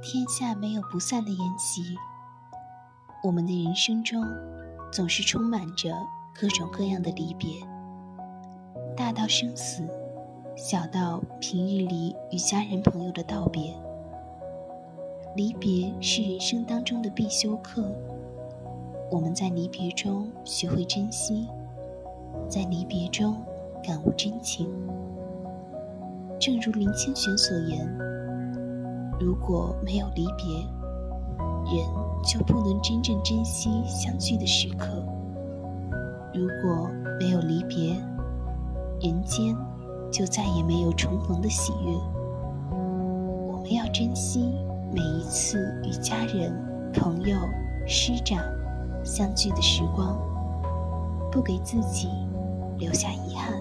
天下没有不散的筵席。我们的人生中，总是充满着各种各样的离别，大到生死，小到平日里与家人朋友的道别。离别是人生当中的必修课，我们在离别中学会珍惜，在离别中感悟真情。正如林清玄所言：“如果没有离别，人就不能真正珍惜相聚的时刻；如果没有离别，人间就再也没有重逢的喜悦。我们要珍惜每一次与家人、朋友、师长相聚的时光，不给自己留下遗憾。”